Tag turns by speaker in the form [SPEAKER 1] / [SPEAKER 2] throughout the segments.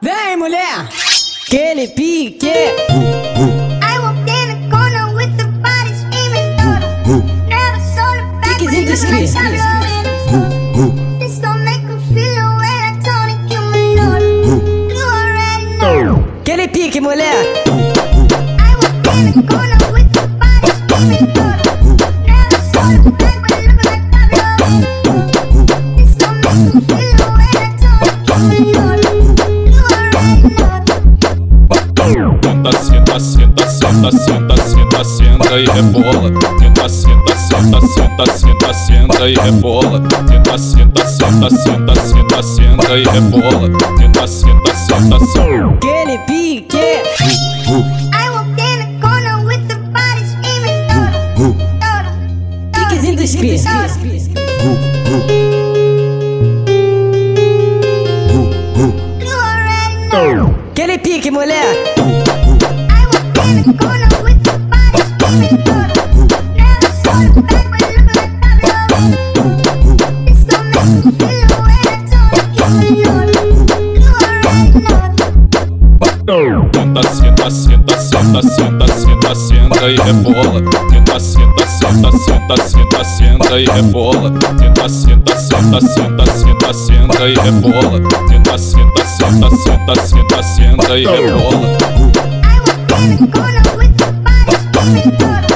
[SPEAKER 1] Vem, mulher! Aquele pique!
[SPEAKER 2] I walked in the corner with the
[SPEAKER 3] senta, senta, senta, senta, senta, e rebola. Senta, senta, senta, senta, senta, senta e rebola. Senta, senta, senta, senta, senta, senta e rebola. Senta, senta, senta, senta.
[SPEAKER 1] Aquele pique!
[SPEAKER 2] I walked in the corner with the body screaming.
[SPEAKER 1] Piquezinho do esqui.
[SPEAKER 2] You already know.
[SPEAKER 1] Aquele pique, mulher!
[SPEAKER 3] Senta, senta, senta, senta, senta, senta, senta e rebola. Senta, senta, senta, senta, senta, senta e rebola. Senta, senta, senta, senta, senta, senta e rebola. Senta, senta, senta, senta, senta, senta e rebola.
[SPEAKER 2] I walked in the corner with the body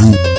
[SPEAKER 2] Group.